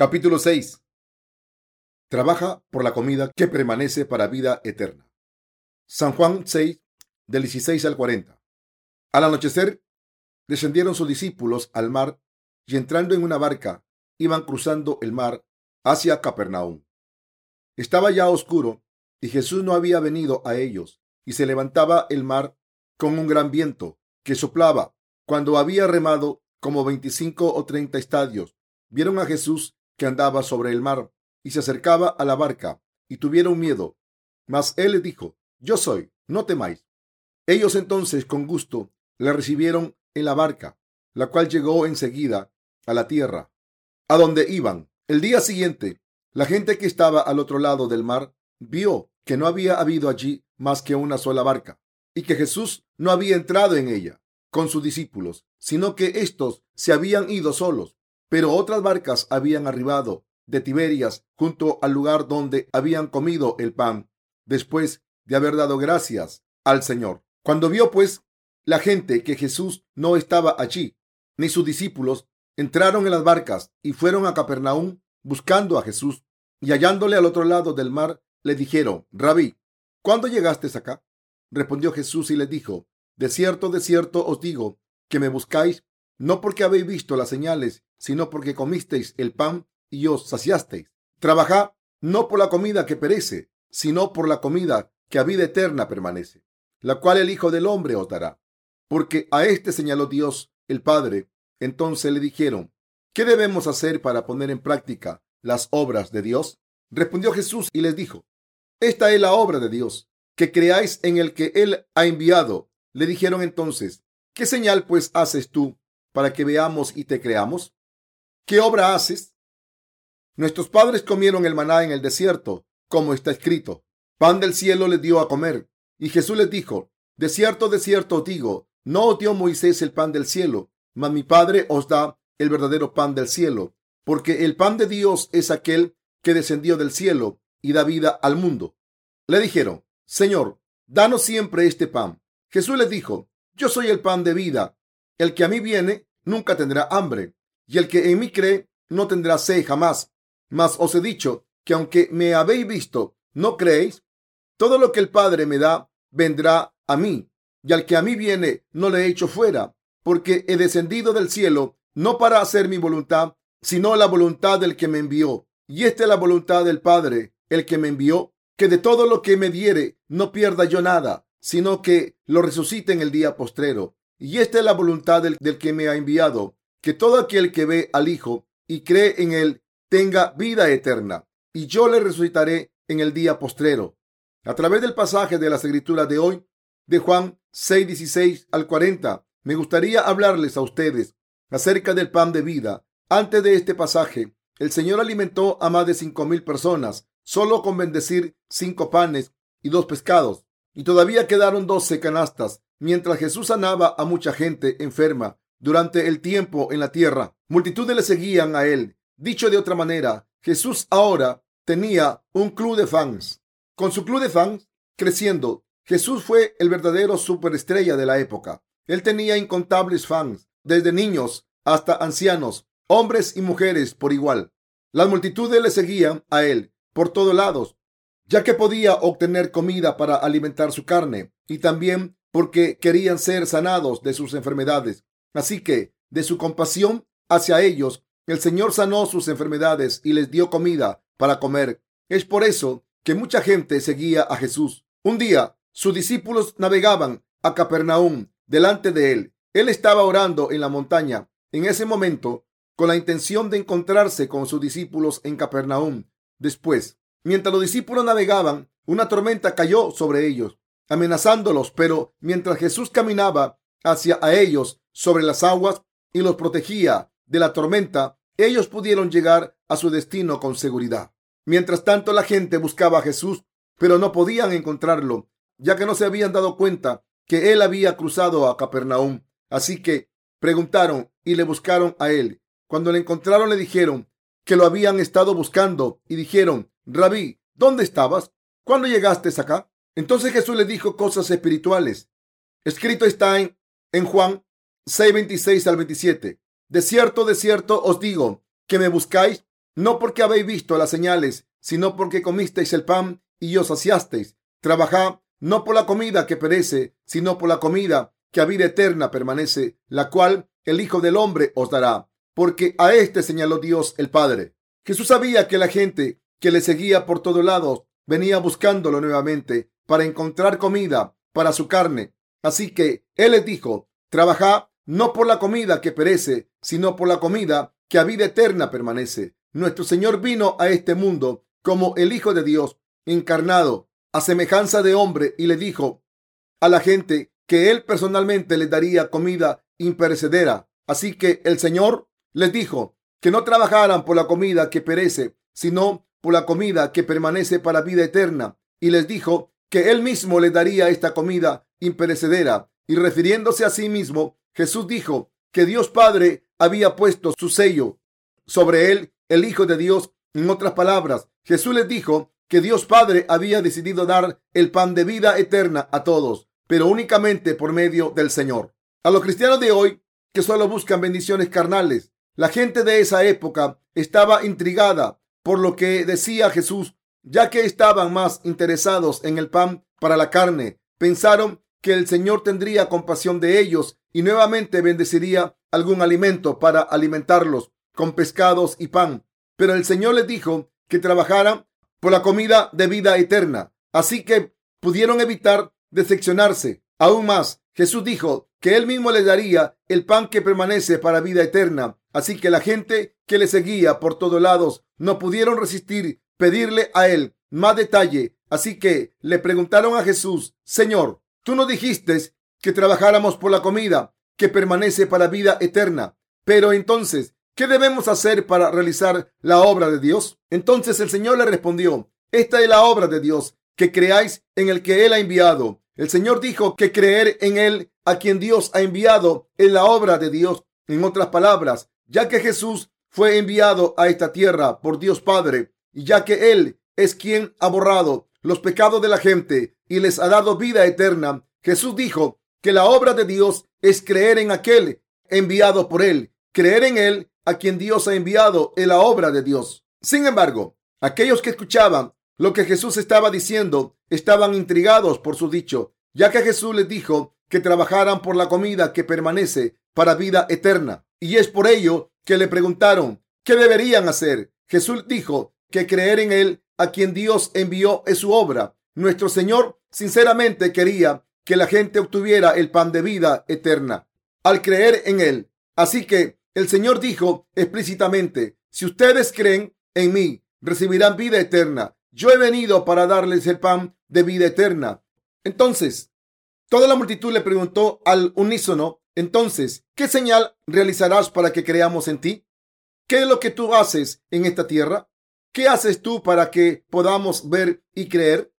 Capítulo 6. Trabaja por la comida que permanece para vida eterna. San Juan 6, del 16 al 40. Al anochecer, descendieron sus discípulos al mar y entrando en una barca, iban cruzando el mar hacia Capernaum. Estaba ya oscuro y Jesús no había venido a ellos y se levantaba el mar con un gran viento que soplaba. Cuando había remado como veinticinco o treinta estadios, vieron a Jesús que andaba sobre el mar y se acercaba a la barca y tuvieron miedo. Mas él les dijo, yo soy, no temáis. Ellos entonces con gusto le recibieron en la barca, la cual llegó enseguida a la tierra, a donde iban. El día siguiente, la gente que estaba al otro lado del mar vio que no había habido allí más que una sola barca y que Jesús no había entrado en ella con sus discípulos, sino que éstos se habían ido solos. Pero otras barcas habían arribado de Tiberias junto al lugar donde habían comido el pan, después de haber dado gracias al Señor. Cuando vio pues la gente que Jesús no estaba allí, ni sus discípulos, entraron en las barcas y fueron a Capernaum buscando a Jesús, y hallándole al otro lado del mar, le dijeron, Rabí, ¿cuándo llegaste acá? Respondió Jesús y les dijo, De cierto, de cierto os digo, que me buscáis no porque habéis visto las señales, sino porque comisteis el pan y os saciasteis. Trabajad no por la comida que perece, sino por la comida que a vida eterna permanece, la cual el Hijo del Hombre os dará. Porque a este señaló Dios el Padre. Entonces le dijeron, ¿qué debemos hacer para poner en práctica las obras de Dios? Respondió Jesús y les dijo, esta es la obra de Dios, que creáis en el que Él ha enviado. Le dijeron entonces, ¿qué señal pues haces tú para que veamos y te creamos? ¿Qué obra haces? Nuestros padres comieron el maná en el desierto, como está escrito. Pan del cielo les dio a comer. Y Jesús les dijo, de cierto, de cierto os digo, no os dio Moisés el pan del cielo, mas mi Padre os da el verdadero pan del cielo, porque el pan de Dios es aquel que descendió del cielo y da vida al mundo. Le dijeron, Señor, danos siempre este pan. Jesús les dijo, yo soy el pan de vida. El que a mí viene nunca tendrá hambre, y el que en mí cree no tendrá sed jamás. Mas os he dicho que aunque me habéis visto, no creéis. Todo lo que el Padre me da vendrá a mí, y al que a mí viene no le he hecho fuera, porque he descendido del cielo no para hacer mi voluntad, sino la voluntad del que me envió. Y esta es la voluntad del Padre, el que me envió, que de todo lo que me diere no pierda yo nada, sino que lo resucite en el día postrero. Y esta es la voluntad del, que me ha enviado, que todo aquel que ve al Hijo y cree en él tenga vida eterna, y yo le resucitaré en el día postrero. A través del pasaje de las escrituras de hoy, de Juan 6, 16 al 40, me gustaría hablarles a ustedes acerca del pan de vida. Antes de este pasaje, el Señor alimentó a más de cinco mil personas solo con bendecir cinco panes y dos pescados, y todavía quedaron doce canastas Mientras Jesús sanaba a mucha gente enferma durante el tiempo en la tierra, multitudes le seguían a él. Dicho de otra manera, Jesús ahora tenía un club de fans. Con su club de fans creciendo, Jesús fue el verdadero superestrella de la época. Él tenía incontables fans, desde niños hasta ancianos, hombres y mujeres por igual. Las multitudes le seguían a él por todos lados, ya que podía obtener comida para alimentar su carne y también porque querían ser sanados de sus enfermedades. Así que, de su compasión hacia ellos, el Señor sanó sus enfermedades y les dio comida para comer. Es por eso que mucha gente seguía a Jesús. Un día, sus discípulos navegaban a Capernaum delante de él. Él estaba orando en la montaña en ese momento con la intención de encontrarse con sus discípulos en Capernaum. Después, mientras los discípulos navegaban, una tormenta cayó sobre ellos amenazándolos, pero mientras Jesús caminaba hacia a ellos sobre las aguas y los protegía de la tormenta, ellos pudieron llegar a su destino con seguridad. Mientras tanto, la gente buscaba a Jesús, pero no podían encontrarlo, ya que no se habían dado cuenta que él había cruzado a Capernaum. Así que preguntaron y le buscaron a él. Cuando le encontraron, le dijeron que lo habían estado buscando y dijeron, Rabí, ¿dónde estabas? ¿Cuándo llegaste acá? Entonces Jesús le dijo cosas espirituales. Escrito está en, en Juan 6, 26 al 27. De cierto, de cierto os digo que me buscáis no porque habéis visto las señales, sino porque comisteis el pan y os saciasteis. Trabajad no por la comida que perece, sino por la comida que a vida eterna permanece, la cual el Hijo del Hombre os dará, porque a éste señaló Dios el Padre. Jesús sabía que la gente que le seguía por todos lados venía buscándolo nuevamente para encontrar comida para su carne. Así que él les dijo, trabajad no por la comida que perece, sino por la comida que a vida eterna permanece. Nuestro Señor vino a este mundo como el Hijo de Dios encarnado a semejanza de hombre y le dijo a la gente que él personalmente les daría comida imperecedera. Así que el Señor les dijo que no trabajaran por la comida que perece, sino por la comida que permanece para vida eterna. Y les dijo que él mismo les daría esta comida imperecedera. Y refiriéndose a sí mismo, Jesús dijo que Dios Padre había puesto su sello sobre él, el Hijo de Dios. En otras palabras, Jesús les dijo que Dios Padre había decidido dar el pan de vida eterna a todos, pero únicamente por medio del Señor. A los cristianos de hoy que solo buscan bendiciones carnales, la gente de esa época estaba intrigada por lo que decía Jesús, ya que estaban más interesados en el pan para la carne. Pensaron que el Señor tendría compasión de ellos y nuevamente bendeciría algún alimento para alimentarlos con pescados y pan. Pero el Señor les dijo que trabajaran por la comida de vida eterna. Así que pudieron evitar decepcionarse. Aún más, Jesús dijo que él mismo les daría el pan que permanece para vida eterna. Así que la gente que le seguía por todos lados no pudieron resistir pedirle a él más detalle. Así que le preguntaron a Jesús, Señor, tú nos dijiste que trabajáramos por la comida que permanece para vida eterna. Pero entonces, ¿Qué debemos hacer para realizar la obra de Dios? Entonces el Señor le respondió, esta es la obra de Dios, que creáis en el que Él ha enviado. El Señor dijo que creer en Él a quien Dios ha enviado es la obra de Dios. En otras palabras, ya que Jesús fue enviado a esta tierra por Dios Padre, ya que Él es quien ha borrado los pecados de la gente y les ha dado vida eterna, Jesús dijo que la obra de Dios es creer en aquel enviado por Él. Creer en Él a quien Dios ha enviado en la obra de Dios. Sin embargo, aquellos que escuchaban lo que Jesús estaba diciendo estaban intrigados por su dicho, ya que Jesús les dijo que trabajaran por la comida que permanece para vida eterna. Y es por ello que le preguntaron qué deberían hacer. Jesús dijo que creer en Él a quien Dios envió es su obra. Nuestro Señor sinceramente quería que la gente obtuviera el pan de vida eterna al creer en Él. Así que el Señor dijo explícitamente, si ustedes creen en mí, recibirán vida eterna. Yo he venido para darles el pan de vida eterna. Entonces, toda la multitud le preguntó al unísono, entonces, ¿qué señal realizarás para que creamos en ti? ¿Qué es lo que tú haces en esta tierra? ¿Qué haces tú para que podamos ver y creer?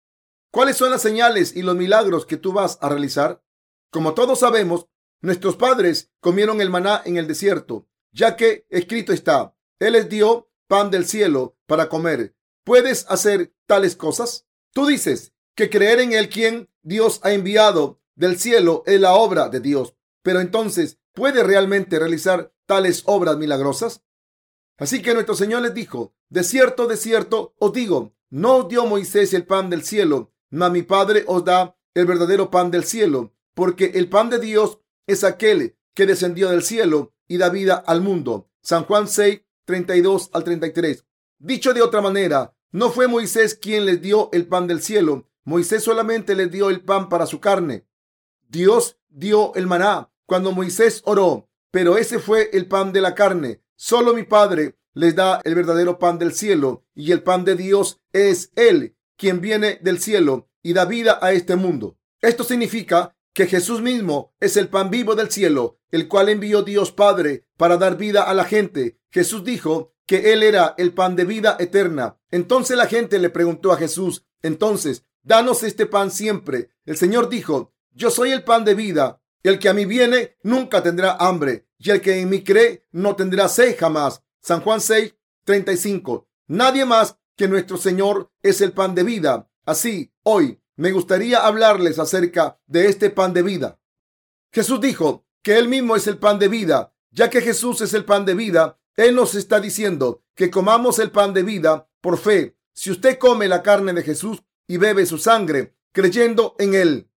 ¿Cuáles son las señales y los milagros que tú vas a realizar? Como todos sabemos, Nuestros padres comieron el maná en el desierto, ya que escrito está, Él les dio pan del cielo para comer. ¿Puedes hacer tales cosas? Tú dices que creer en el quien Dios ha enviado del cielo es la obra de Dios, pero entonces, ¿puede realmente realizar tales obras milagrosas? Así que nuestro Señor les dijo, de cierto, de cierto, os digo, no os dio Moisés el pan del cielo, mas mi Padre os da el verdadero pan del cielo, porque el pan de Dios es aquel que descendió del cielo y da vida al mundo. San Juan 6, 32 al 33. Dicho de otra manera, no fue Moisés quien les dio el pan del cielo. Moisés solamente les dio el pan para su carne. Dios dio el maná cuando Moisés oró, pero ese fue el pan de la carne. Solo mi Padre les da el verdadero pan del cielo y el pan de Dios es Él quien viene del cielo y da vida a este mundo. Esto significa que Jesús mismo es el pan vivo del cielo, el cual envió Dios Padre para dar vida a la gente. Jesús dijo que Él era el pan de vida eterna. Entonces la gente le preguntó a Jesús, entonces, danos este pan siempre. El Señor dijo, yo soy el pan de vida. El que a mí viene nunca tendrá hambre, y el que en mí cree no tendrá sed jamás. San Juan 6, 35. Nadie más que nuestro Señor es el pan de vida. Así, hoy, me gustaría hablarles acerca de este pan de vida. Jesús dijo que Él mismo es el pan de vida. Ya que Jesús es el pan de vida, Él nos está diciendo que comamos el pan de vida por fe. Si usted come la carne de Jesús y bebe su sangre, creyendo en él,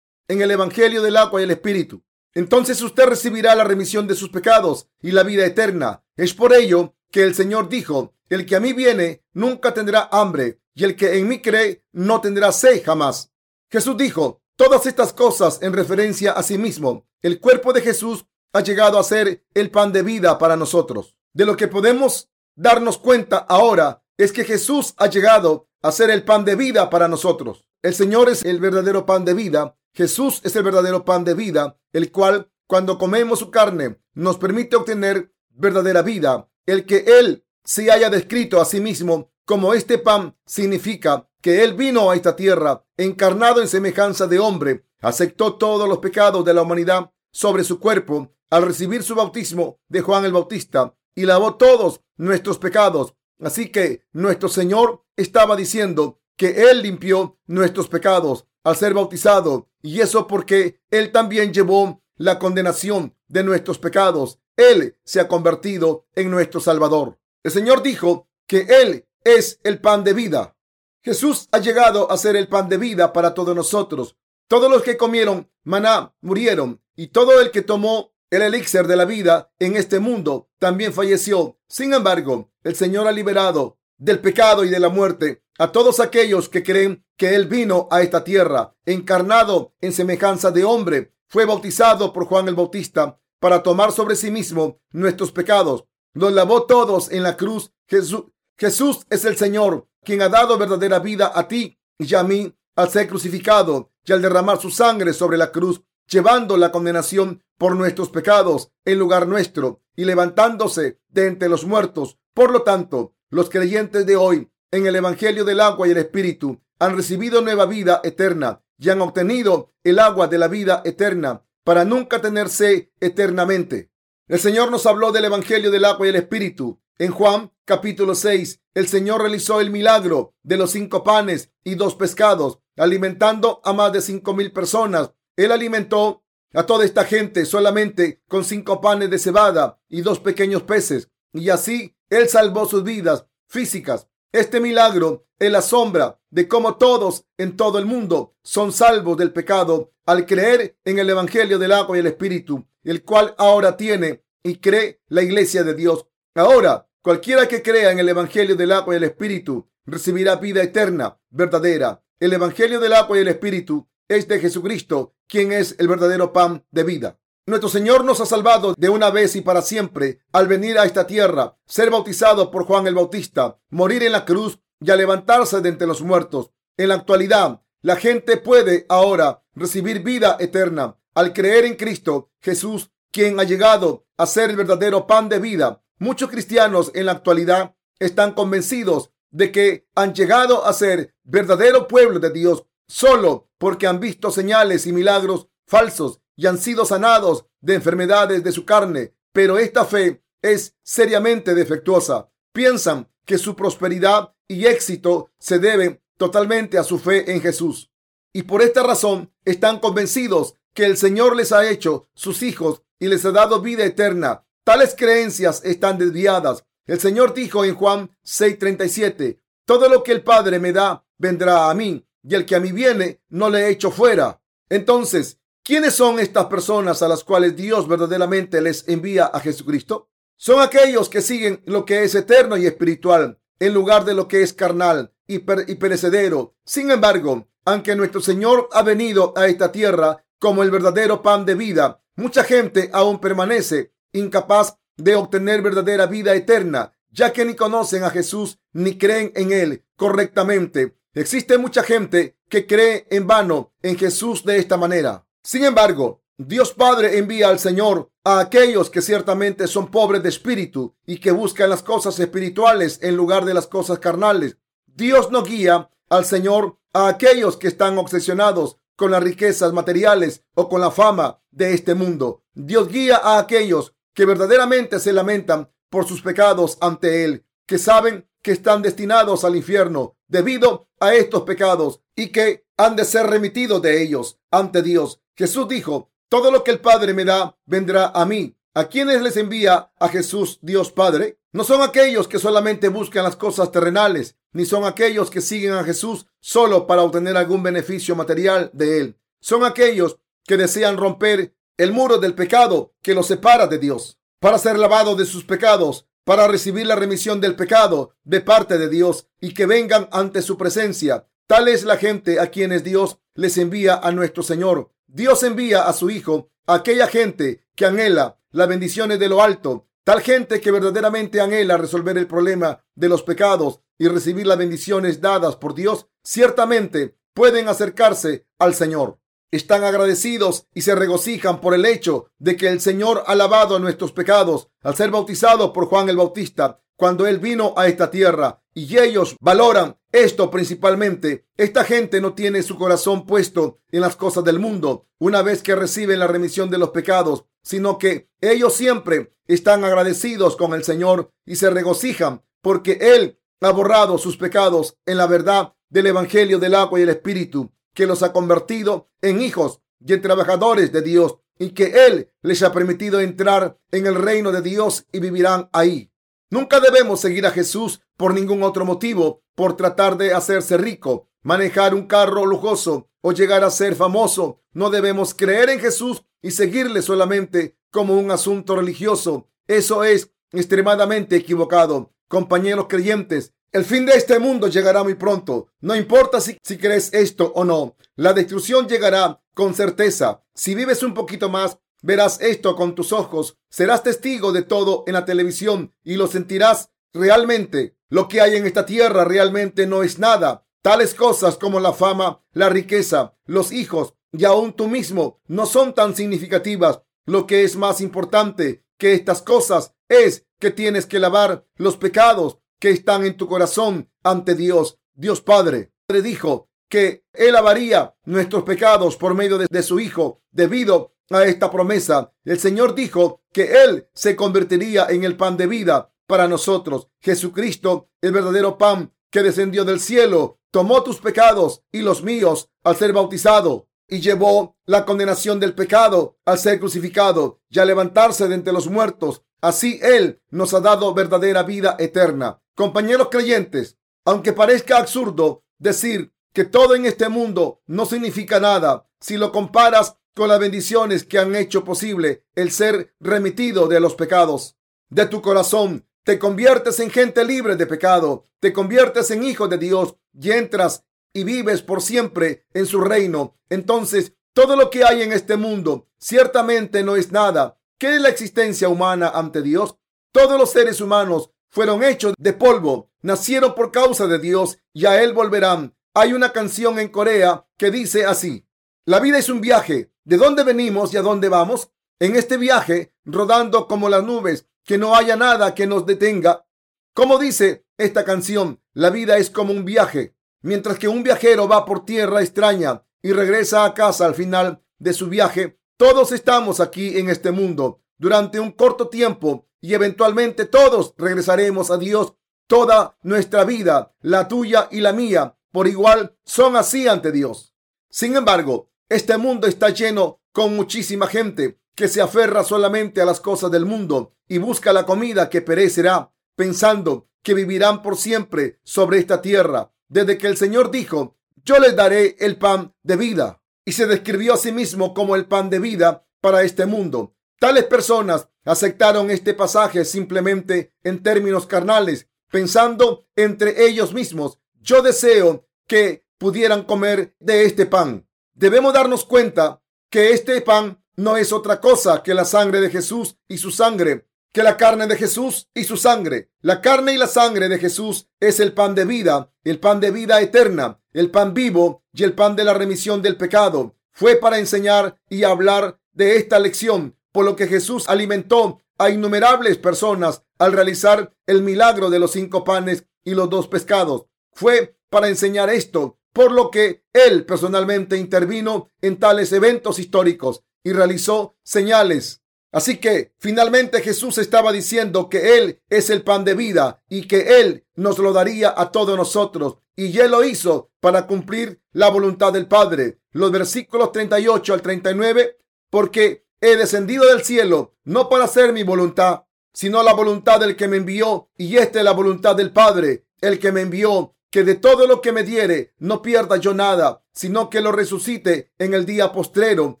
en el Evangelio del agua y el Espíritu, entonces usted recibirá la remisión de sus pecados y la vida eterna. Es por ello que el Señor dijo, el que a mí viene nunca tendrá hambre y el que en mí cree no tendrá sed jamás. Jesús dijo todas estas cosas en referencia a sí mismo. El cuerpo de Jesús ha llegado a ser el pan de vida para nosotros. De lo que podemos darnos cuenta ahora es que Jesús ha llegado a ser el pan de vida para nosotros. El Señor es el verdadero pan de vida. Jesús es el verdadero pan de vida, el cual cuando comemos su carne nos permite obtener verdadera vida. El que Él se haya descrito a sí mismo como este pan significa que Él vino a esta tierra encarnado en semejanza de hombre, aceptó todos los pecados de la humanidad sobre su cuerpo al recibir su bautismo de Juan el Bautista y lavó todos nuestros pecados. Así que nuestro Señor estaba diciendo que Él limpió nuestros pecados al ser bautizado y eso porque Él también llevó la condenación de nuestros pecados. Él se ha convertido en nuestro Salvador. El Señor dijo que Él es el pan de vida. Jesús ha llegado a ser el pan de vida para todos nosotros. Todos los que comieron maná murieron y todo el que tomó el elixir de la vida en este mundo también falleció. Sin embargo, el Señor ha liberado del pecado y de la muerte a todos aquellos que creen que Él vino a esta tierra, encarnado en semejanza de hombre, fue bautizado por Juan el Bautista para tomar sobre sí mismo nuestros pecados. Los lavó todos en la cruz. Jesús, Jesús es el Señor, quien ha dado verdadera vida a ti y a mí al ser crucificado y al derramar su sangre sobre la cruz, llevando la condenación por nuestros pecados en lugar nuestro y levantándose de entre los muertos. Por lo tanto, los creyentes de hoy en el Evangelio del agua y el Espíritu han recibido nueva vida eterna y han obtenido el agua de la vida eterna para nunca tenerse eternamente. El Señor nos habló del Evangelio del agua y el Espíritu en Juan capítulo 6, el Señor realizó el milagro de los cinco panes y dos pescados, alimentando a más de cinco mil personas. Él alimentó a toda esta gente solamente con cinco panes de cebada y dos pequeños peces, y así Él salvó sus vidas físicas. Este milagro es la sombra de cómo todos en todo el mundo son salvos del pecado al creer en el Evangelio del agua y el Espíritu, el cual ahora tiene y cree la iglesia de Dios. Ahora, cualquiera que crea en el Evangelio del agua y el Espíritu recibirá vida eterna, verdadera. El Evangelio del agua y el Espíritu es de Jesucristo, quien es el verdadero pan de vida. Nuestro Señor nos ha salvado de una vez y para siempre al venir a esta tierra, ser bautizado por Juan el Bautista, morir en la cruz y a levantarse de entre los muertos. En la actualidad, la gente puede ahora recibir vida eterna al creer en Cristo Jesús, quien ha llegado a ser el verdadero pan de vida Muchos cristianos en la actualidad están convencidos de que han llegado a ser verdadero pueblo de Dios solo porque han visto señales y milagros falsos y han sido sanados de enfermedades de su carne. Pero esta fe es seriamente defectuosa. Piensan que su prosperidad y éxito se deben totalmente a su fe en Jesús. Y por esta razón están convencidos que el Señor les ha hecho sus hijos y les ha dado vida eterna Tales creencias están desviadas. El Señor dijo en Juan 6:37, todo lo que el Padre me da vendrá a mí, y el que a mí viene no le echo fuera. Entonces, ¿quiénes son estas personas a las cuales Dios verdaderamente les envía a Jesucristo? Son aquellos que siguen lo que es eterno y espiritual en lugar de lo que es carnal y, y perecedero. Sin embargo, aunque nuestro Señor ha venido a esta tierra como el verdadero pan de vida, mucha gente aún permanece incapaz de obtener verdadera vida eterna, ya que ni conocen a Jesús ni creen en Él correctamente. Existe mucha gente que cree en vano en Jesús de esta manera. Sin embargo, Dios Padre envía al Señor a aquellos que ciertamente son pobres de espíritu y que buscan las cosas espirituales en lugar de las cosas carnales. Dios no guía al Señor a aquellos que están obsesionados con las riquezas materiales o con la fama de este mundo. Dios guía a aquellos que verdaderamente se lamentan por sus pecados ante Él, que saben que están destinados al infierno debido a estos pecados y que han de ser remitidos de ellos ante Dios. Jesús dijo, todo lo que el Padre me da vendrá a mí ¿A quiénes les envía a Jesús Dios Padre? No son aquellos que solamente buscan las cosas terrenales, ni son aquellos que siguen a Jesús solo para obtener algún beneficio material de Él. Son aquellos que desean romper el muro del pecado que los separa de Dios, para ser lavados de sus pecados, para recibir la remisión del pecado de parte de Dios y que vengan ante su presencia. Tal es la gente a quienes Dios les envía a nuestro Señor. Dios envía a su Hijo a aquella gente que anhela las bendiciones de lo alto. Tal gente que verdaderamente anhela resolver el problema de los pecados y recibir las bendiciones dadas por Dios, ciertamente pueden acercarse al Señor. Están agradecidos y se regocijan por el hecho de que el Señor ha lavado nuestros pecados al ser bautizado por Juan el Bautista cuando él vino a esta tierra y ellos valoran esto principalmente. Esta gente no tiene su corazón puesto en las cosas del mundo una vez que reciben la remisión de los pecados, sino que ellos siempre están agradecidos con el Señor y se regocijan porque Él ha borrado sus pecados en la verdad del Evangelio del agua y el Espíritu, que los ha convertido en hijos y en trabajadores de Dios y que Él les ha permitido entrar en el reino de Dios y vivirán ahí. Nunca debemos seguir a Jesús por ningún otro motivo, por tratar de hacerse rico, manejar un carro lujoso o llegar a ser famoso. No debemos creer en Jesús y seguirle solamente como un asunto religioso. Eso es extremadamente equivocado. Compañeros creyentes, el fin de este mundo llegará muy pronto. No importa si, si, crees esto o no. La destrucción llegará con certeza. Si vives un poquito más, Verás esto con tus ojos, serás testigo de todo en la televisión y lo sentirás realmente. Lo que hay en esta tierra realmente no es nada. Tales cosas como la fama, la riqueza, los hijos y aún tú mismo no son tan significativas. Lo que es más importante que estas cosas es que tienes que lavar los pecados que están en tu corazón ante Dios. Dios Padre dijo que Él lavaría nuestros pecados por medio de su Hijo debido a esta promesa. El Señor dijo que Él se convertiría en el pan de vida para nosotros. Jesucristo, el verdadero pan que descendió del cielo, tomó tus pecados y los míos al ser bautizado y llevó la condenación del pecado al ser crucificado y al levantarse de entre los muertos. Así Él nos ha dado verdadera vida eterna. Compañeros creyentes, aunque parezca absurdo decir que todo en este mundo no significa nada, si lo comparas con las bendiciones que han hecho posible el ser remitido de los pecados de tu corazón. Te conviertes en gente libre de pecado, te conviertes en hijo de Dios y entras y vives por siempre en su reino. Entonces, todo lo que hay en este mundo ciertamente no es nada. ¿Qué es la existencia humana ante Dios? Todos los seres humanos fueron hechos de polvo, nacieron por causa de Dios y a Él volverán. Hay una canción en Corea que dice así, la vida es un viaje, de dónde venimos y a dónde vamos. En este viaje, rodando como las nubes, que no haya nada que nos detenga. Como dice esta canción, la vida es como un viaje. Mientras que un viajero va por tierra extraña y regresa a casa al final de su viaje, todos estamos aquí en este mundo durante un corto tiempo y eventualmente todos regresaremos a Dios. Toda nuestra vida, la tuya y la mía, por igual, son así ante Dios. Sin embargo, este mundo está lleno con muchísima gente que se aferra solamente a las cosas del mundo y busca la comida que perecerá, pensando que vivirán por siempre sobre esta tierra. Desde que el Señor dijo, yo les daré el pan de vida, y se describió a sí mismo como el pan de vida para este mundo. Tales personas aceptaron este pasaje simplemente en términos carnales, pensando entre ellos mismos, yo deseo que pudieran comer de este pan. Debemos darnos cuenta que este pan no es otra cosa que la sangre de Jesús y su sangre, que la carne de Jesús y su sangre. La carne y la sangre de Jesús es el pan de vida, el pan de vida eterna, el pan vivo y el pan de la remisión del pecado. Fue para enseñar y hablar de esta lección, por lo que Jesús alimentó a innumerables personas al realizar el milagro de los cinco panes y los dos pescados. Fue para enseñar esto por lo que él personalmente intervino en tales eventos históricos y realizó señales. Así que finalmente Jesús estaba diciendo que Él es el pan de vida y que Él nos lo daría a todos nosotros. Y Él lo hizo para cumplir la voluntad del Padre. Los versículos 38 al 39, porque he descendido del cielo no para hacer mi voluntad, sino la voluntad del que me envió, y esta es la voluntad del Padre, el que me envió, que de todo lo que me diere no pierda yo nada, sino que lo resucite en el día postrero.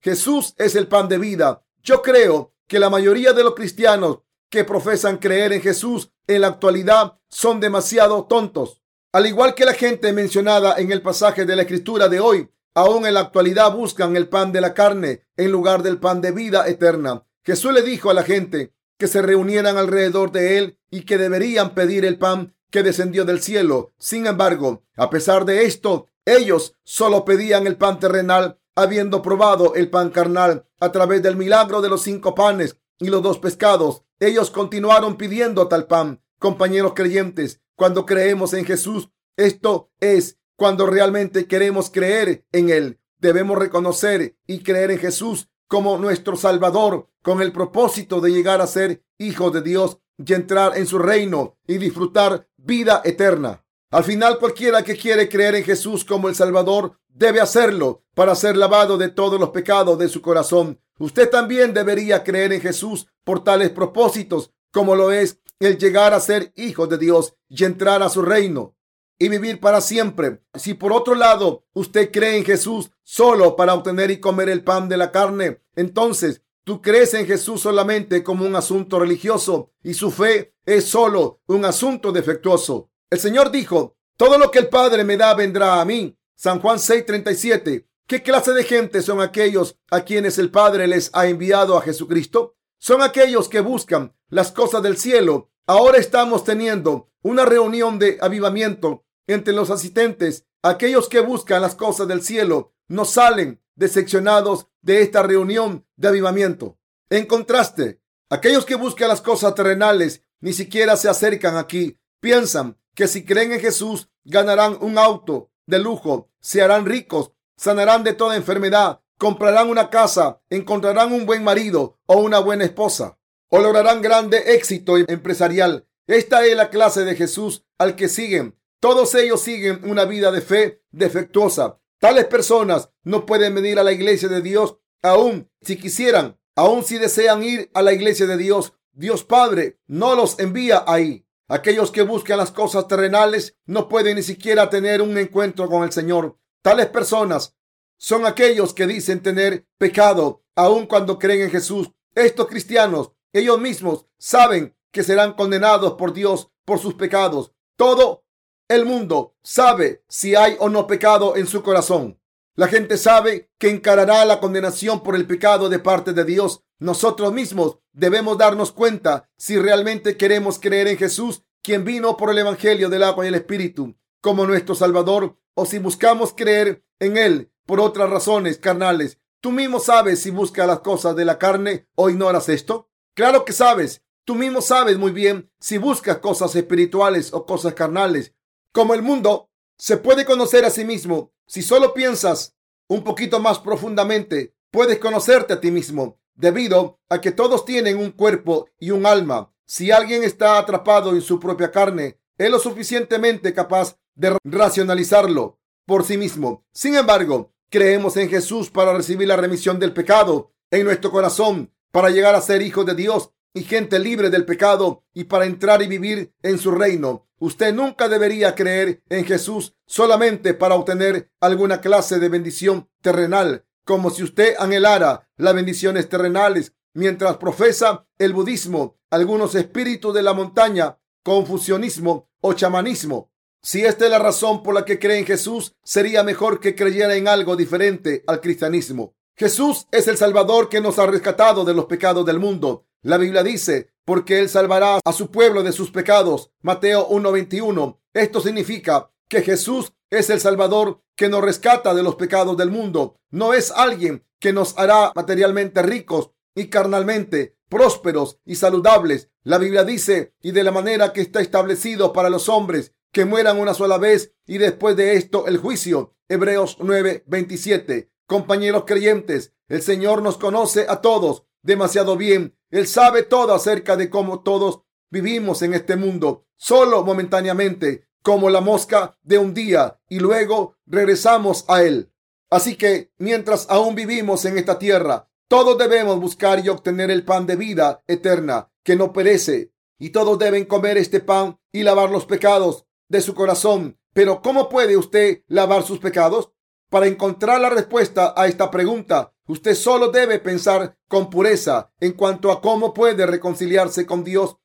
Jesús es el pan de vida. Yo creo que la mayoría de los cristianos que profesan creer en Jesús en la actualidad son demasiado tontos. Al igual que la gente mencionada en el pasaje de la escritura de hoy, aún en la actualidad buscan el pan de la carne en lugar del pan de vida eterna. Jesús le dijo a la gente que se reunieran alrededor de él y que deberían pedir el pan que descendió del cielo. Sin embargo, a pesar de esto, ellos solo pedían el pan terrenal, habiendo probado el pan carnal a través del milagro de los cinco panes y los dos pescados. Ellos continuaron pidiendo tal pan. Compañeros creyentes, cuando creemos en Jesús, esto es cuando realmente queremos creer en Él. Debemos reconocer y creer en Jesús como nuestro Salvador con el propósito de llegar a ser hijos de Dios y entrar en su reino y disfrutar vida eterna. Al final, cualquiera que quiere creer en Jesús como el Salvador debe hacerlo para ser lavado de todos los pecados de su corazón. Usted también debería creer en Jesús por tales propósitos como lo es el llegar a ser hijo de Dios y entrar a su reino y vivir para siempre. Si por otro lado usted cree en Jesús solo para obtener y comer el pan de la carne, entonces Tú crees en Jesús solamente como un asunto religioso y su fe es solo un asunto defectuoso. El Señor dijo, todo lo que el Padre me da vendrá a mí. San Juan 6:37. ¿Qué clase de gente son aquellos a quienes el Padre les ha enviado a Jesucristo? Son aquellos que buscan las cosas del cielo. Ahora estamos teniendo una reunión de avivamiento entre los asistentes. Aquellos que buscan las cosas del cielo no salen decepcionados de esta reunión de avivamiento. En contraste, aquellos que buscan las cosas terrenales ni siquiera se acercan aquí. Piensan que si creen en Jesús ganarán un auto de lujo, se harán ricos, sanarán de toda enfermedad, comprarán una casa, encontrarán un buen marido o una buena esposa, o lograrán grande éxito empresarial. Esta es la clase de Jesús al que siguen. Todos ellos siguen una vida de fe defectuosa. Tales personas no pueden venir a la iglesia de Dios aún si quisieran, aún si desean ir a la iglesia de Dios. Dios Padre no los envía ahí. Aquellos que buscan las cosas terrenales no pueden ni siquiera tener un encuentro con el Señor. Tales personas son aquellos que dicen tener pecado aun cuando creen en Jesús. Estos cristianos, ellos mismos saben que serán condenados por Dios por sus pecados. Todo el mundo sabe si hay o no pecado en su corazón. La gente sabe que encarará la condenación por el pecado de parte de Dios. Nosotros mismos debemos darnos cuenta si realmente queremos creer en Jesús, quien vino por el Evangelio del agua y el Espíritu, como nuestro Salvador, o si buscamos creer en Él por otras razones carnales. Tú mismo sabes si buscas las cosas de la carne o ignoras esto. Claro que sabes. Tú mismo sabes muy bien si buscas cosas espirituales o cosas carnales. Como el mundo se puede conocer a sí mismo si solo piensas un poquito más profundamente, puedes conocerte a ti mismo, debido a que todos tienen un cuerpo y un alma. Si alguien está atrapado en su propia carne, es lo suficientemente capaz de racionalizarlo por sí mismo. Sin embargo, creemos en Jesús para recibir la remisión del pecado en nuestro corazón, para llegar a ser hijos de Dios y gente libre del pecado y para entrar y vivir en su reino. Usted nunca debería creer en Jesús solamente para obtener alguna clase de bendición terrenal, como si usted anhelara las bendiciones terrenales mientras profesa el budismo, algunos espíritus de la montaña, confusionismo o chamanismo. Si esta es la razón por la que cree en Jesús, sería mejor que creyera en algo diferente al cristianismo. Jesús es el Salvador que nos ha rescatado de los pecados del mundo. La Biblia dice, porque Él salvará a su pueblo de sus pecados. Mateo 1:21. Esto significa que Jesús es el Salvador que nos rescata de los pecados del mundo. No es alguien que nos hará materialmente ricos y carnalmente prósperos y saludables. La Biblia dice, y de la manera que está establecido para los hombres que mueran una sola vez y después de esto el juicio. Hebreos 9:27. Compañeros creyentes, el Señor nos conoce a todos demasiado bien. Él sabe todo acerca de cómo todos vivimos en este mundo, solo momentáneamente, como la mosca de un día, y luego regresamos a Él. Así que mientras aún vivimos en esta tierra, Todos debemos buscar y obtener el pan de vida eterna que no perece. Y todos deben comer este pan y lavar los pecados de su corazón. Pero ¿cómo puede usted lavar sus pecados? Para encontrar la respuesta a esta pregunta, usted solo debe pensar con pureza en cuanto a cómo puede reconciliarse con Dios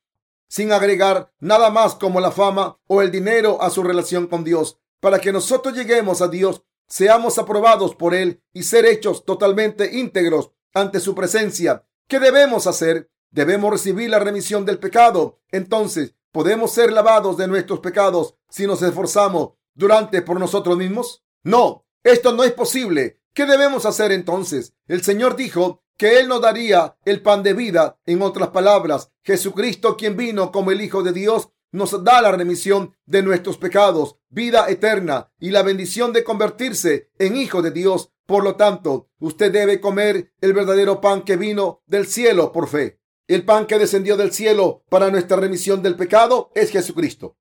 sin agregar nada más como la fama o el dinero a su relación con Dios. Para que nosotros lleguemos a Dios, seamos aprobados por Él y ser hechos totalmente íntegros ante su presencia. ¿Qué debemos hacer? Debemos recibir la remisión del pecado. Entonces, ¿podemos ser lavados de nuestros pecados si nos esforzamos durante por nosotros mismos? No, esto no es posible. ¿Qué debemos hacer entonces? El Señor dijo que Él nos daría el pan de vida. En otras palabras, Jesucristo, quien vino como el Hijo de Dios, nos da la remisión de nuestros pecados, vida eterna y la bendición de convertirse en Hijo de Dios. Por lo tanto, usted debe comer el verdadero pan que vino del cielo por fe. El pan que descendió del cielo para nuestra remisión del pecado es Jesucristo.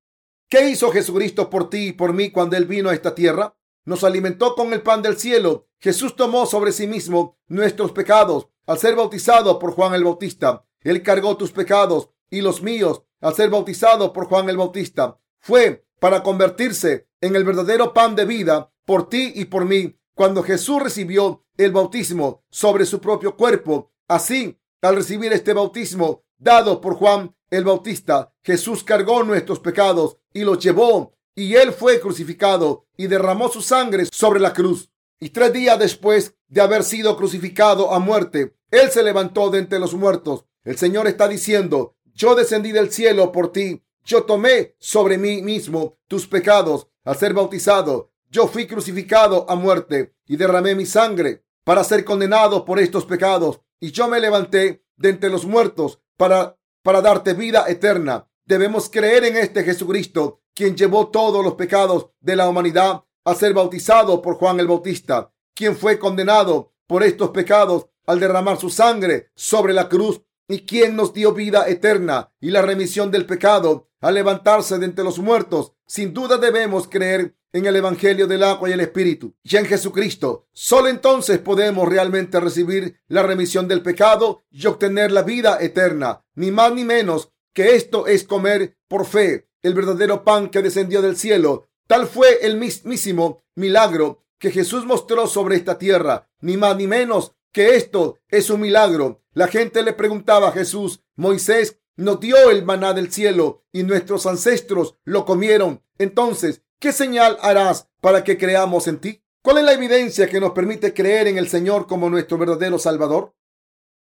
¿Qué hizo Jesucristo por ti y por mí cuando Él vino a esta tierra? Nos alimentó con el pan del cielo. Jesús tomó sobre sí mismo nuestros pecados al ser bautizado por Juan el Bautista. Él cargó tus pecados y los míos al ser bautizado por Juan el Bautista. Fue para convertirse en el verdadero pan de vida por ti y por mí. Cuando Jesús recibió el bautismo sobre su propio cuerpo, así, al recibir este bautismo dado por Juan el Bautista, Jesús cargó nuestros pecados y los llevó y él fue crucificado y derramó su sangre sobre la cruz. Y tres días después de haber sido crucificado a muerte, él se levantó de entre los muertos. El Señor está diciendo, yo descendí del cielo por ti, yo tomé sobre mí mismo tus pecados al ser bautizado, yo fui crucificado a muerte y derramé mi sangre para ser condenado por estos pecados, y yo me levanté de entre los muertos para, para darte vida eterna. Debemos creer en este Jesucristo quien llevó todos los pecados de la humanidad a ser bautizado por Juan el Bautista, quien fue condenado por estos pecados al derramar su sangre sobre la cruz y quien nos dio vida eterna y la remisión del pecado al levantarse de entre los muertos. Sin duda debemos creer en el Evangelio del agua y el Espíritu y en Jesucristo. Solo entonces podemos realmente recibir la remisión del pecado y obtener la vida eterna. Ni más ni menos que esto es comer por fe el verdadero pan que descendió del cielo. Tal fue el mismísimo milagro que Jesús mostró sobre esta tierra. Ni más ni menos que esto es un milagro. La gente le preguntaba a Jesús, Moisés nos dio el maná del cielo y nuestros ancestros lo comieron. Entonces, ¿qué señal harás para que creamos en ti? ¿Cuál es la evidencia que nos permite creer en el Señor como nuestro verdadero Salvador?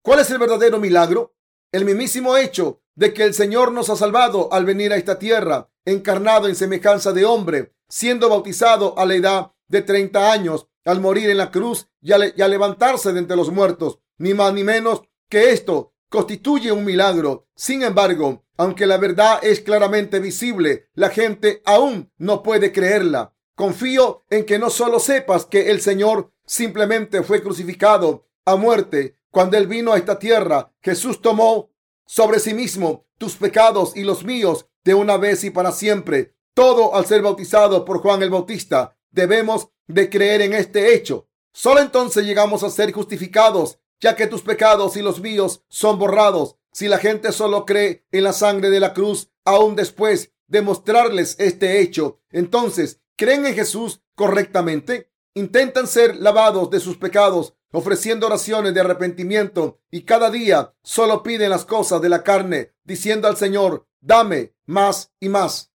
¿Cuál es el verdadero milagro? El mismísimo hecho de que el Señor nos ha salvado al venir a esta tierra, encarnado en semejanza de hombre, siendo bautizado a la edad de 30 años, al morir en la cruz y a, levantarse de entre los muertos, ni más ni menos que esto constituye un milagro. Sin embargo, aunque la verdad es claramente visible, la gente aún no puede creerla. Confío en que no solo sepas que el Señor simplemente fue crucificado a muerte cuando Él vino a esta tierra, Jesús tomó sobre sí mismo tus pecados y los míos de una vez y para siempre. Todo al ser bautizado por Juan el Bautista. Debemos de creer en este hecho. Solo entonces llegamos a ser justificados, ya que tus pecados y los míos son borrados. Si la gente solo cree en la sangre de la cruz, aún después de mostrarles este hecho, entonces, ¿creen en Jesús correctamente? Intentan ser lavados de sus pecados ofreciendo oraciones de arrepentimiento y cada día solo piden las cosas de la carne, diciendo al Señor, dame más y más.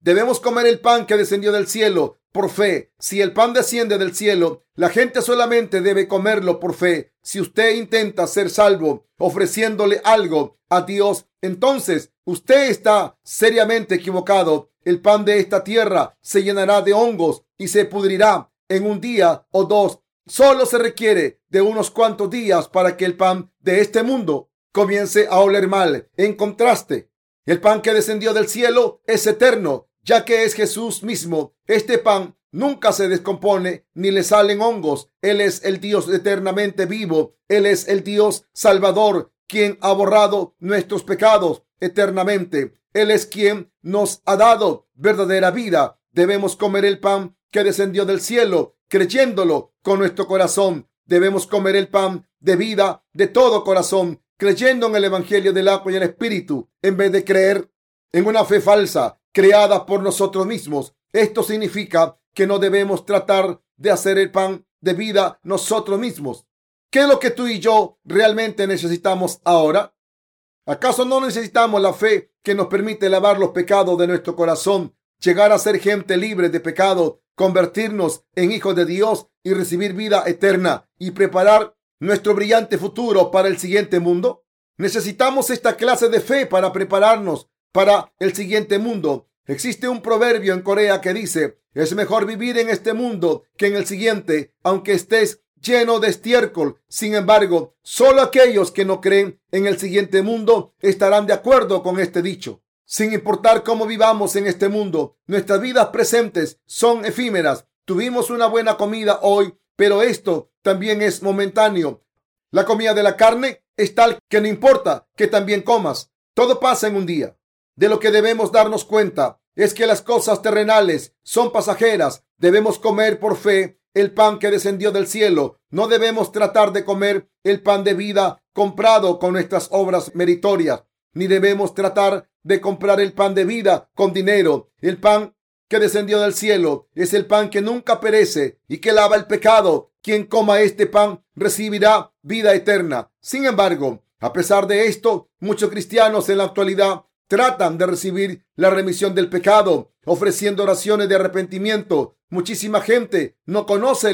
Debemos comer el pan que descendió del cielo por fe. Si el pan desciende del cielo, la gente solamente debe comerlo por fe. Si usted intenta ser salvo ofreciéndole algo a Dios, entonces usted está seriamente equivocado. El pan de esta tierra se llenará de hongos y se pudrirá en un día o dos. Solo se requiere de unos cuantos días para que el pan de este mundo comience a oler mal. En contraste, el pan que descendió del cielo es eterno, ya que es Jesús mismo. Este pan nunca se descompone ni le salen hongos. Él es el Dios eternamente vivo. Él es el Dios salvador, quien ha borrado nuestros pecados eternamente. Él es quien nos ha dado verdadera vida. Debemos comer el pan que descendió del cielo creyéndolo con nuestro corazón. Debemos comer el pan de vida de todo corazón, creyendo en el Evangelio del agua y el Espíritu, en vez de creer en una fe falsa creada por nosotros mismos. Esto significa que no debemos tratar de hacer el pan de vida nosotros mismos. ¿Qué es lo que tú y yo realmente necesitamos ahora? ¿Acaso no necesitamos la fe que nos permite lavar los pecados de nuestro corazón, llegar a ser gente libre de pecado, convertirnos en hijos de Dios y recibir vida eterna y preparar nuestro brillante futuro para el siguiente mundo? Necesitamos esta clase de fe para prepararnos para el siguiente mundo. Existe un proverbio en Corea que dice, es mejor vivir en este mundo que en el siguiente, aunque estés lleno de estiércol. Sin embargo, solo aquellos que no creen en el siguiente mundo estarán de acuerdo con este dicho. Sin importar cómo vivamos en este mundo, nuestras vidas presentes son efímeras. Tuvimos una buena comida hoy, pero esto también es momentáneo. La comida de la carne es tal que no importa que también comas. Todo pasa en un día. De lo que debemos darnos cuenta es que las cosas terrenales son pasajeras. Debemos comer por fe el pan que descendió del cielo. No debemos tratar de comer el pan de vida comprado con nuestras obras meritorias, ni debemos tratar de comprar el pan de vida con dinero. El pan que descendió del cielo es el pan que nunca perece y que lava el pecado. Quien coma este pan recibirá vida eterna. Sin embargo, a pesar de esto, muchos cristianos en la actualidad tratan de recibir la remisión del pecado, ofreciendo oraciones de arrepentimiento. Muchísima gente no conoce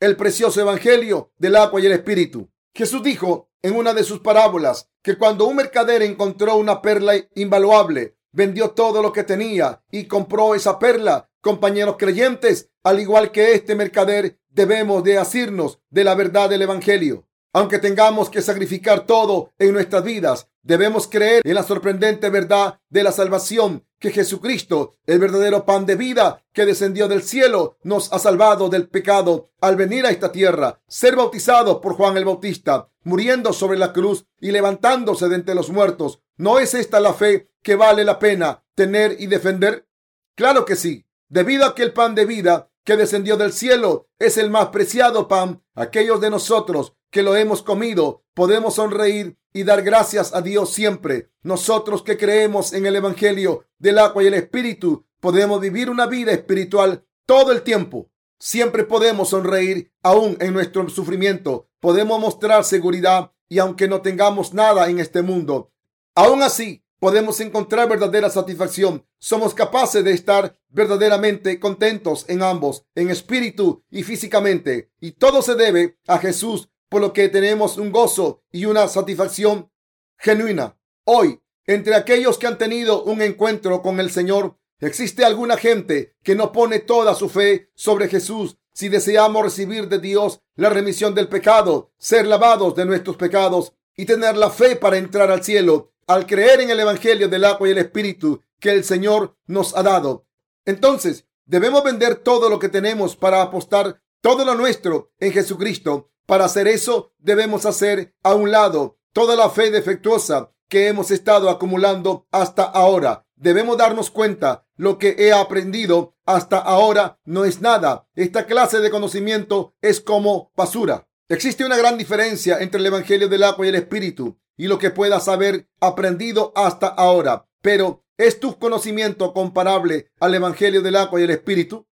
el precioso evangelio del agua y el espíritu. Jesús dijo en una de sus parábolas que cuando un mercader encontró una perla invaluable, vendió todo lo que tenía y compró esa perla. Compañeros creyentes, al igual que este mercader, debemos de asirnos de la verdad del evangelio. Aunque tengamos que sacrificar todo en nuestras vidas, debemos creer en la sorprendente verdad de la salvación que Jesucristo, el verdadero pan de vida que descendió del cielo, nos ha salvado del pecado al venir a esta tierra, ser bautizado por Juan el Bautista, muriendo sobre la cruz y levantándose de entre los muertos. ¿No es esta la fe que vale la pena tener y defender? Claro que sí. Debido a que el pan de vida que descendió del cielo es el más preciado pan, aquellos de nosotros que lo hemos comido, podemos sonreír y dar gracias a Dios siempre. Nosotros que creemos en el Evangelio del agua y el Espíritu, podemos vivir una vida espiritual todo el tiempo. Siempre podemos sonreír aún en nuestro sufrimiento. Podemos mostrar seguridad y aunque no tengamos nada en este mundo, aún así podemos encontrar verdadera satisfacción. Somos capaces de estar verdaderamente contentos en ambos, en espíritu y físicamente. Y todo se debe a Jesús por lo que tenemos un gozo y una satisfacción genuina. Hoy, entre aquellos que han tenido un encuentro con el Señor, existe alguna gente que no pone toda su fe sobre Jesús. Si deseamos recibir de Dios la remisión del pecado, ser lavados de nuestros pecados y tener la fe para entrar al cielo, al creer en el Evangelio del agua y el Espíritu que el Señor nos ha dado. Entonces, debemos vender todo lo que tenemos para apostar todo lo nuestro en Jesucristo para hacer eso, debemos hacer a un lado toda la fe defectuosa que hemos estado acumulando hasta ahora. Debemos darnos cuenta, lo que he aprendido hasta ahora no es nada. Esta clase de conocimiento es como basura. Existe una gran diferencia entre el Evangelio del agua y el Espíritu y lo que puedas haber aprendido hasta ahora. Pero, ¿es tu conocimiento comparable al Evangelio del agua y el Espíritu?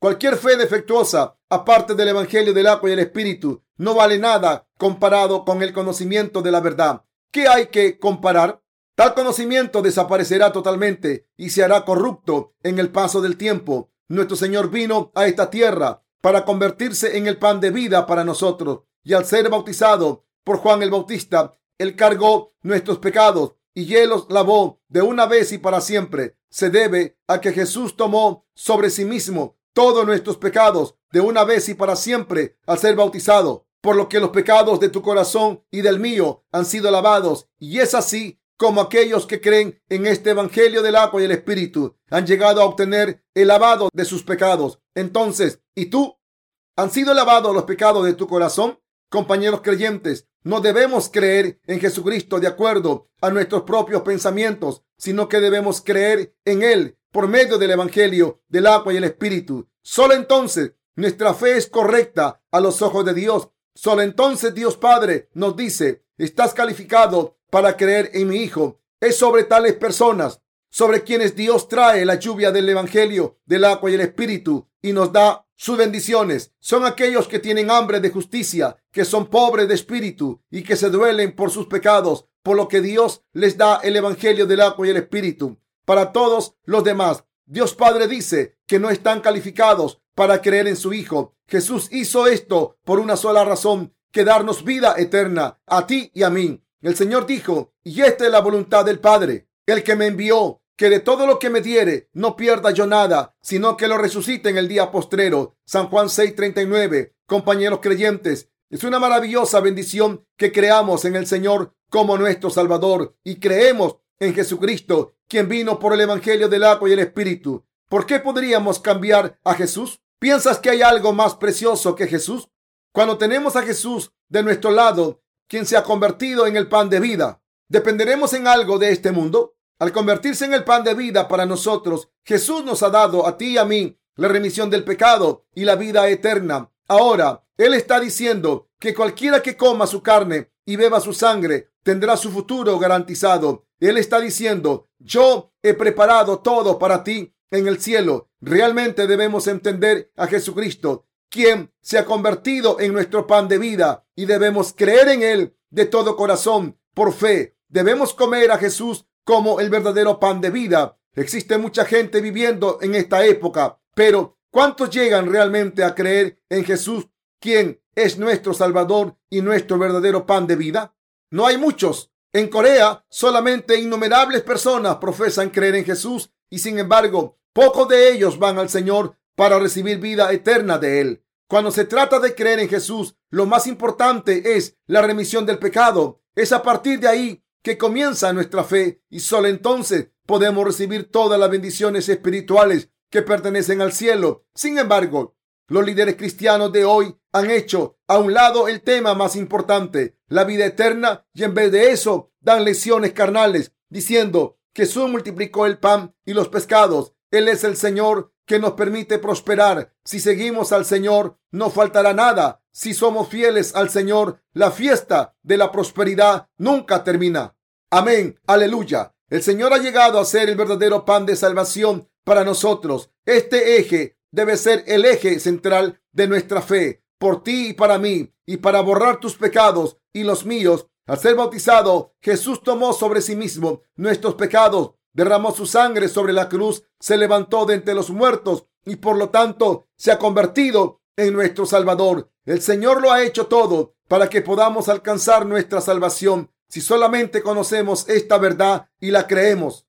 Cualquier fe defectuosa, aparte del Evangelio del agua y el Espíritu, no vale nada comparado con el conocimiento de la verdad. ¿Qué hay que comparar? Tal conocimiento desaparecerá totalmente y se hará corrupto en el paso del tiempo. Nuestro Señor vino a esta tierra para convertirse en el pan de vida para nosotros. Y al ser bautizado por Juan el Bautista, Él cargó nuestros pecados y Él los lavó de una vez y para siempre. Se debe a que Jesús tomó sobre sí mismo todos nuestros pecados de una vez y para siempre al ser bautizado, por lo que los pecados de tu corazón y del mío han sido lavados. Y es así como aquellos que creen en este Evangelio del agua y el Espíritu han llegado a obtener el lavado de sus pecados. Entonces, ¿y tú? ¿Han sido lavados los pecados de tu corazón? Compañeros creyentes, no debemos creer en Jesucristo de acuerdo a nuestros propios pensamientos, sino que debemos creer en Él por medio del Evangelio, del agua y el Espíritu. Solo entonces nuestra fe es correcta a los ojos de Dios. Solo entonces Dios Padre nos dice, estás calificado para creer en mi Hijo. Es sobre tales personas sobre quienes Dios trae la lluvia del Evangelio, del agua y el Espíritu y nos da sus bendiciones. Son aquellos que tienen hambre de justicia, que son pobres de espíritu y que se duelen por sus pecados, por lo que Dios les da el Evangelio del agua y el Espíritu. Para todos los demás, Dios Padre dice que no están calificados para creer en su Hijo. Jesús hizo esto por una sola razón, que darnos vida eterna a ti y a mí. El Señor dijo, y esta es la voluntad del Padre, el que me envió, que de todo lo que me diere no pierda yo nada, sino que lo resucite en el día postrero. San Juan 6:39. Compañeros creyentes, es una maravillosa bendición que creamos en el Señor como nuestro Salvador y creemos en Jesucristo, quien vino por el Evangelio del agua y el Espíritu. ¿Por qué podríamos cambiar a Jesús? ¿Piensas que hay algo más precioso que Jesús? Cuando tenemos a Jesús de nuestro lado, quien se ha convertido en el pan de vida, ¿dependeremos en algo de este mundo? Al convertirse en el pan de vida para nosotros, Jesús nos ha dado a ti y a mí la remisión del pecado y la vida eterna. Ahora, Él está diciendo que cualquiera que coma su carne y beba su sangre tendrá su futuro garantizado. Él está diciendo, yo he preparado todo para ti en el cielo. Realmente debemos entender a Jesucristo, quien se ha convertido en nuestro pan de vida y debemos creer en Él de todo corazón, por fe. Debemos comer a Jesús como el verdadero pan de vida. Existe mucha gente viviendo en esta época, pero ¿cuántos llegan realmente a creer en Jesús, quien es nuestro Salvador y nuestro verdadero pan de vida? No hay muchos. En Corea solamente innumerables personas profesan creer en Jesús y sin embargo pocos de ellos van al Señor para recibir vida eterna de Él. Cuando se trata de creer en Jesús, lo más importante es la remisión del pecado. Es a partir de ahí que comienza nuestra fe y solo entonces podemos recibir todas las bendiciones espirituales que pertenecen al cielo. Sin embargo, los líderes cristianos de hoy han hecho a un lado el tema más importante, la vida eterna, y en vez de eso dan lecciones carnales, diciendo Jesús multiplicó el pan y los pescados. Él es el Señor que nos permite prosperar. Si seguimos al Señor, no faltará nada. Si somos fieles al Señor, la fiesta de la prosperidad nunca termina. Amén. Aleluya. El Señor ha llegado a ser el verdadero pan de salvación para nosotros. Este eje debe ser el eje central de nuestra fe. Por ti y para mí, y para borrar tus pecados y los míos. Al ser bautizado, Jesús tomó sobre sí mismo nuestros pecados derramó su sangre sobre la cruz, se levantó de entre los muertos y por lo tanto se ha convertido en nuestro Salvador. El Señor lo ha hecho todo para que podamos alcanzar nuestra salvación si solamente conocemos esta verdad y la creemos.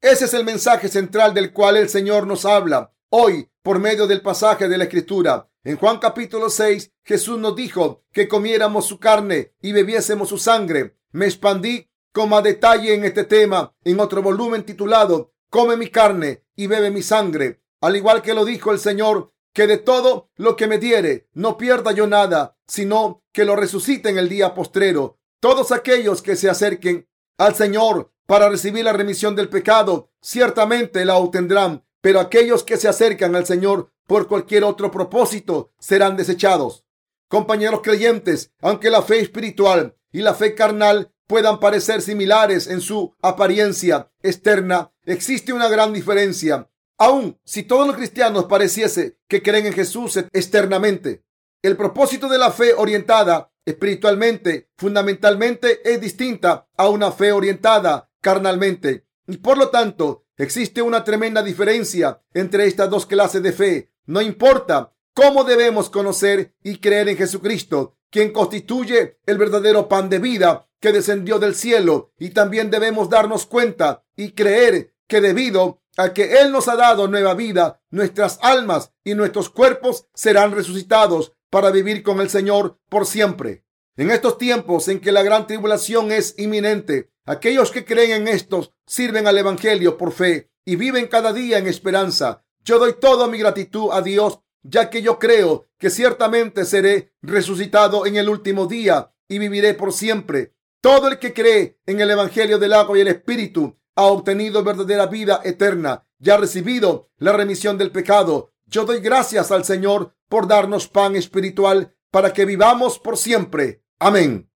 Ese es el mensaje central del cual el Señor nos habla hoy por medio del pasaje de la Escritura. En Juan capítulo 6, Jesús nos dijo que comiéramos su carne y bebiésemos su sangre. Me expandí con más detalle en este tema en otro volumen titulado Come mi carne y bebe mi sangre, al igual que lo dijo el Señor, que de todo lo que me diere no pierda yo nada, sino que lo resucite en el día postrero. Todos aquellos que se acerquen al Señor para recibir la remisión del pecado, ciertamente la obtendrán, pero aquellos que se acercan al Señor por cualquier otro propósito serán desechados. Compañeros creyentes, aunque la fe espiritual y la fe carnal puedan parecer similares en su apariencia externa, existe una gran diferencia. Aun si todos los cristianos pareciese que creen en Jesús externamente, el propósito de la fe orientada espiritualmente, fundamentalmente, es distinta a una fe orientada carnalmente. Y por lo tanto, existe una tremenda diferencia entre estas dos clases de fe. No importa cómo debemos conocer y creer en Jesucristo, quien constituye el verdadero pan de vida que descendió del cielo y también debemos darnos cuenta y creer que debido a que Él nos ha dado nueva vida, nuestras almas y nuestros cuerpos serán resucitados para vivir con el Señor por siempre. En estos tiempos en que la gran tribulación es inminente, aquellos que creen en estos sirven al Evangelio por fe y viven cada día en esperanza. Yo doy toda mi gratitud a Dios, ya que yo creo que ciertamente seré resucitado en el último día y viviré por siempre. Todo el que cree en el Evangelio del agua y el Espíritu ha obtenido verdadera vida eterna y ha recibido la remisión del pecado. Yo doy gracias al Señor por darnos pan espiritual para que vivamos por siempre. Amén.